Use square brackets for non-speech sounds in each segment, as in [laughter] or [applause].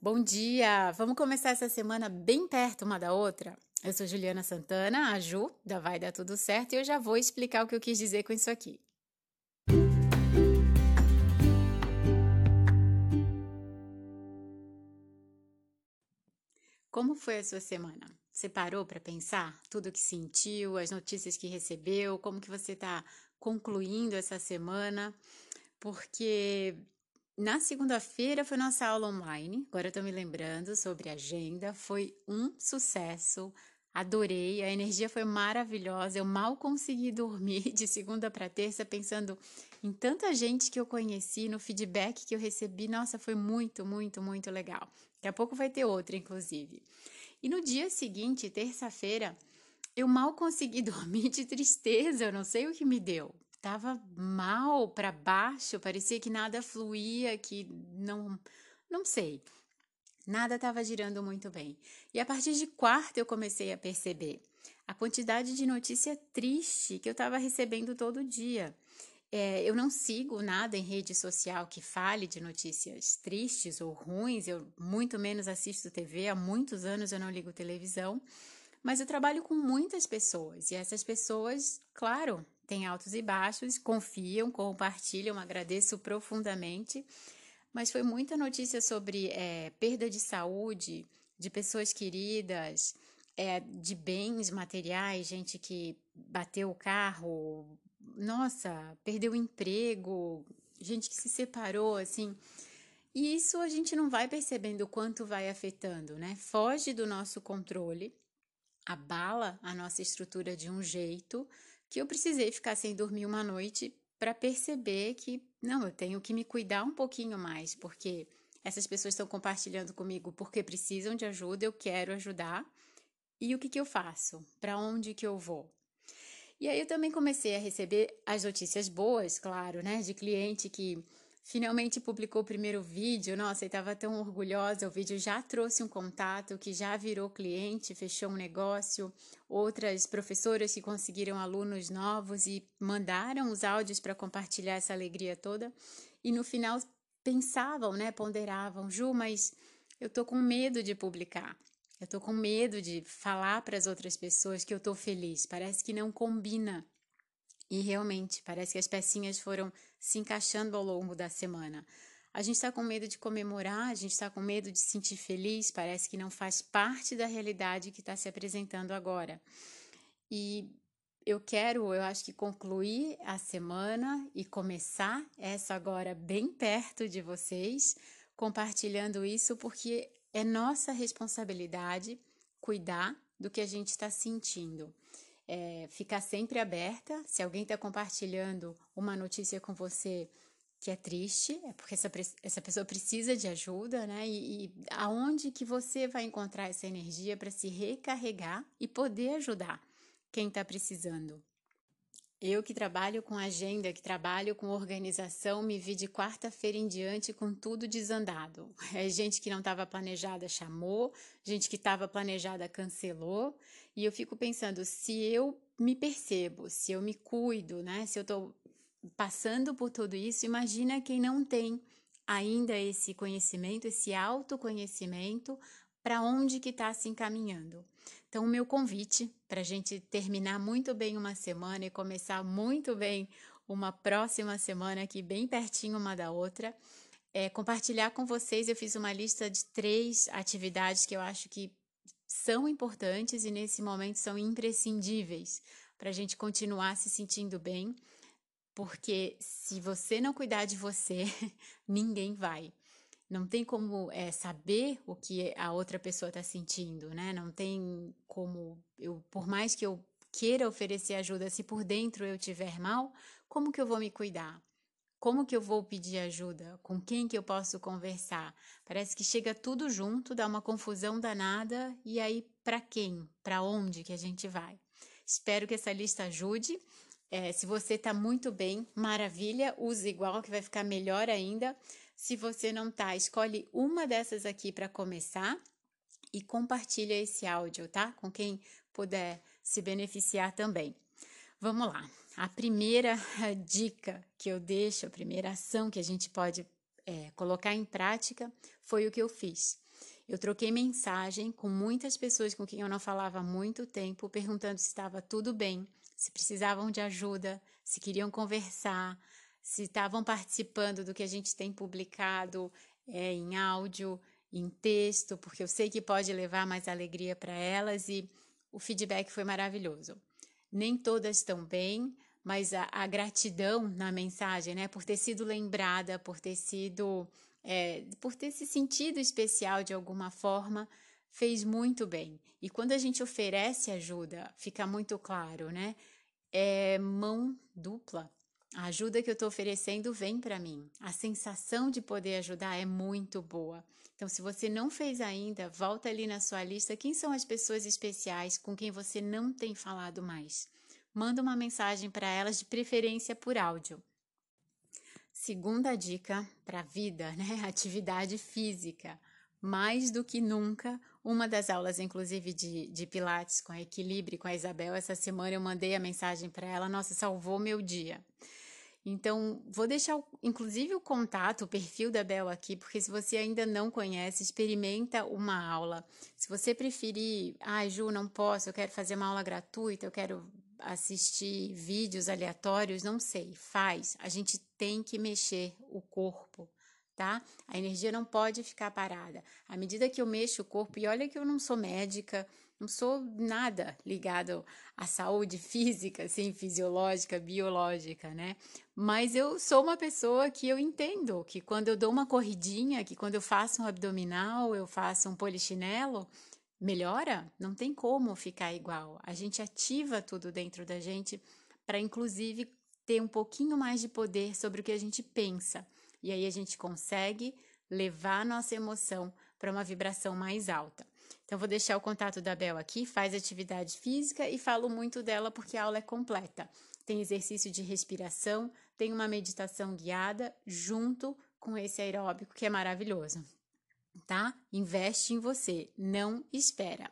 Bom dia! Vamos começar essa semana bem perto uma da outra? Eu sou Juliana Santana, a Ju, da Vai Dar Tudo Certo, e eu já vou explicar o que eu quis dizer com isso aqui. Como foi a sua semana? Você parou para pensar tudo que sentiu, as notícias que recebeu, como que você está concluindo essa semana? Porque na segunda-feira foi nossa aula online, agora eu tô me lembrando sobre agenda, foi um sucesso, adorei, a energia foi maravilhosa, eu mal consegui dormir de segunda para terça pensando em tanta gente que eu conheci, no feedback que eu recebi, nossa, foi muito, muito, muito legal. Daqui a pouco vai ter outra, inclusive. E no dia seguinte, terça-feira, eu mal consegui [laughs] dormir de tristeza, eu não sei o que me deu estava mal para baixo, parecia que nada fluía, que não, não sei. Nada estava girando muito bem. E a partir de quarta eu comecei a perceber a quantidade de notícia triste que eu estava recebendo todo dia. É, eu não sigo nada em rede social que fale de notícias tristes ou ruins, eu muito menos assisto TV, há muitos anos eu não ligo televisão, mas eu trabalho com muitas pessoas e essas pessoas, claro, tem altos e baixos, confiam, compartilham, agradeço profundamente. Mas foi muita notícia sobre é, perda de saúde, de pessoas queridas, é, de bens materiais, gente que bateu o carro, nossa, perdeu o emprego, gente que se separou, assim. E isso a gente não vai percebendo o quanto vai afetando, né? Foge do nosso controle, abala a nossa estrutura de um jeito que eu precisei ficar sem dormir uma noite para perceber que não, eu tenho que me cuidar um pouquinho mais, porque essas pessoas estão compartilhando comigo porque precisam de ajuda, eu quero ajudar. E o que, que eu faço? Para onde que eu vou? E aí eu também comecei a receber as notícias boas, claro, né, de cliente que finalmente publicou o primeiro vídeo. Nossa, eu estava tão orgulhosa. O vídeo já trouxe um contato que já virou cliente, fechou um negócio. Outras professoras que conseguiram alunos novos e mandaram os áudios para compartilhar essa alegria toda. E no final pensavam, né, ponderavam, Ju, mas eu tô com medo de publicar. Eu tô com medo de falar para as outras pessoas que eu tô feliz. Parece que não combina. E realmente, parece que as pecinhas foram se encaixando ao longo da semana. A gente está com medo de comemorar, a gente está com medo de se sentir feliz, parece que não faz parte da realidade que está se apresentando agora. E eu quero, eu acho que concluir a semana e começar essa agora bem perto de vocês, compartilhando isso, porque é nossa responsabilidade cuidar do que a gente está sentindo é, ficar sempre aberta. Se alguém está compartilhando uma notícia com você que é triste, é porque essa, essa pessoa precisa de ajuda, né? E, e aonde que você vai encontrar essa energia para se recarregar e poder ajudar quem está precisando? Eu que trabalho com agenda, que trabalho com organização, me vi de quarta-feira em diante com tudo desandado. É gente que não estava planejada chamou, gente que estava planejada cancelou, e eu fico pensando, se eu me percebo, se eu me cuido, né? Se eu estou passando por tudo isso, imagina quem não tem ainda esse conhecimento, esse autoconhecimento, para onde que está se encaminhando. Então, o meu convite para a gente terminar muito bem uma semana e começar muito bem uma próxima semana aqui, bem pertinho uma da outra, é compartilhar com vocês. Eu fiz uma lista de três atividades que eu acho que são importantes e nesse momento são imprescindíveis para a gente continuar se sentindo bem, porque se você não cuidar de você, [laughs] ninguém vai. Não tem como é, saber o que a outra pessoa está sentindo, né? Não tem como eu, por mais que eu queira oferecer ajuda, se por dentro eu tiver mal, como que eu vou me cuidar? Como que eu vou pedir ajuda? Com quem que eu posso conversar? Parece que chega tudo junto, dá uma confusão danada e aí para quem? Para onde que a gente vai? Espero que essa lista ajude. É, se você está muito bem, maravilha, use igual que vai ficar melhor ainda. Se você não tá, escolhe uma dessas aqui para começar e compartilha esse áudio, tá? Com quem puder se beneficiar também. Vamos lá. A primeira [laughs] dica que eu deixo, a primeira ação que a gente pode é, colocar em prática foi o que eu fiz. Eu troquei mensagem com muitas pessoas com quem eu não falava há muito tempo, perguntando se estava tudo bem, se precisavam de ajuda, se queriam conversar, se estavam participando do que a gente tem publicado é, em áudio, em texto, porque eu sei que pode levar mais alegria para elas e o feedback foi maravilhoso. Nem todas estão bem, mas a, a, gratidão na mensagem, né, por ter sido lembrada, por ter sido, é, por ter se sentido especial de alguma forma, fez muito bem. E quando a gente oferece ajuda, fica muito claro, né? É mão dupla. A ajuda que eu estou oferecendo vem para mim. A sensação de poder ajudar é muito boa. Então, se você não fez ainda, volta ali na sua lista quem são as pessoas especiais com quem você não tem falado mais. Manda uma mensagem para elas, de preferência por áudio. Segunda dica para a vida, né? [laughs] Atividade física. Mais do que nunca, uma das aulas, inclusive, de, de Pilates com a Equilíbrio, com a Isabel, essa semana eu mandei a mensagem para ela, nossa, salvou meu dia. Então, vou deixar, inclusive, o contato, o perfil da Bel aqui, porque se você ainda não conhece, experimenta uma aula. Se você preferir, ah, Ju, não posso, eu quero fazer uma aula gratuita, eu quero assistir vídeos aleatórios, não sei, faz. A gente tem que mexer o corpo, tá? A energia não pode ficar parada. À medida que eu mexo o corpo, e olha que eu não sou médica, não sou nada ligado à saúde [laughs] física, assim, fisiológica, biológica, né? Mas eu sou uma pessoa que eu entendo que quando eu dou uma corridinha, que quando eu faço um abdominal, eu faço um polichinelo, melhora? Não tem como ficar igual. A gente ativa tudo dentro da gente para, inclusive, ter um pouquinho mais de poder sobre o que a gente pensa. E aí a gente consegue levar a nossa emoção para uma vibração mais alta. Então, vou deixar o contato da Bel aqui, faz atividade física e falo muito dela porque a aula é completa. Tem exercício de respiração, tem uma meditação guiada junto com esse aeróbico que é maravilhoso. Tá? Investe em você, não espera.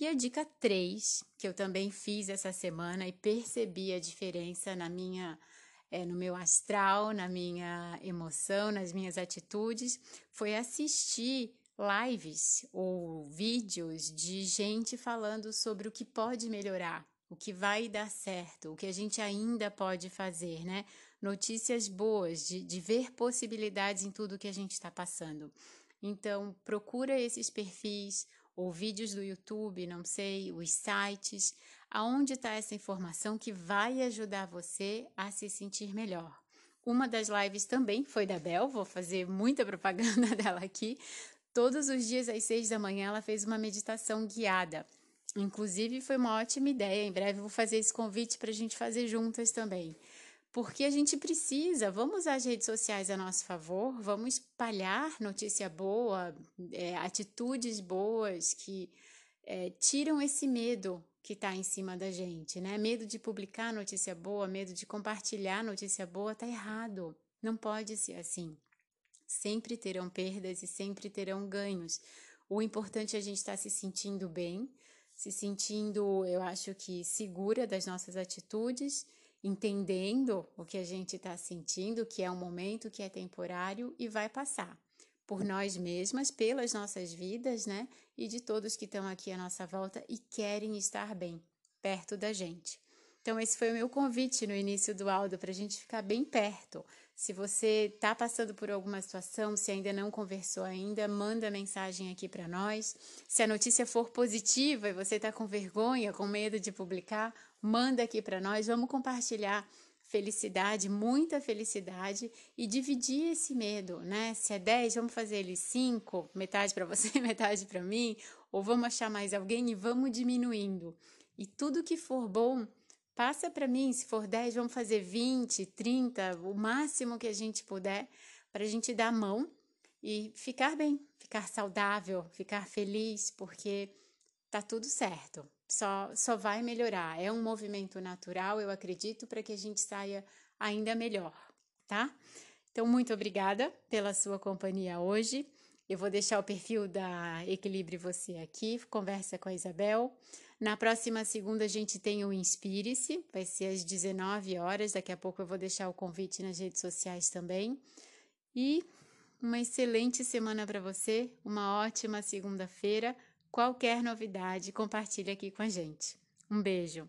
E a dica 3, que eu também fiz essa semana e percebi a diferença na minha é, no meu astral, na minha emoção, nas minhas atitudes, foi assistir lives ou vídeos de gente falando sobre o que pode melhorar, o que vai dar certo, o que a gente ainda pode fazer, né? Notícias boas, de, de ver possibilidades em tudo que a gente está passando. Então, procura esses perfis ou vídeos do YouTube, não sei, os sites, aonde está essa informação que vai ajudar você a se sentir melhor. Uma das lives também foi da Bel, vou fazer muita propaganda [laughs] dela aqui, Todos os dias às seis da manhã ela fez uma meditação guiada. Inclusive foi uma ótima ideia. Em breve vou fazer esse convite para a gente fazer juntas também. Porque a gente precisa, vamos usar as redes sociais a nosso favor, vamos espalhar notícia boa, é, atitudes boas que é, tiram esse medo que está em cima da gente, né? Medo de publicar notícia boa, medo de compartilhar notícia boa, tá errado. Não pode ser assim sempre terão perdas e sempre terão ganhos. O importante é a gente estar tá se sentindo bem, se sentindo, eu acho que segura das nossas atitudes, entendendo o que a gente está sentindo, que é um momento, que é temporário e vai passar. Por nós mesmas, pelas nossas vidas, né? E de todos que estão aqui à nossa volta e querem estar bem, perto da gente. Então, esse foi o meu convite no início do áudio para a gente ficar bem perto, se você está passando por alguma situação, se ainda não conversou ainda, manda mensagem aqui para nós. Se a notícia for positiva e você está com vergonha, com medo de publicar, manda aqui para nós. Vamos compartilhar felicidade, muita felicidade e dividir esse medo, né? Se é 10, vamos fazer ele 5, metade para você, [laughs] metade para mim, ou vamos achar mais alguém e vamos diminuindo. E tudo que for bom, Passa para mim, se for 10, vamos fazer 20, 30, o máximo que a gente puder, para a gente dar a mão e ficar bem, ficar saudável, ficar feliz, porque tá tudo certo. Só, só vai melhorar. É um movimento natural, eu acredito, para que a gente saia ainda melhor, tá? Então, muito obrigada pela sua companhia hoje. Eu vou deixar o perfil da Equilibre Você aqui, conversa com a Isabel. Na próxima segunda a gente tem o Inspire-se, vai ser às 19 horas. Daqui a pouco eu vou deixar o convite nas redes sociais também. E uma excelente semana para você, uma ótima segunda-feira. Qualquer novidade, compartilhe aqui com a gente. Um beijo!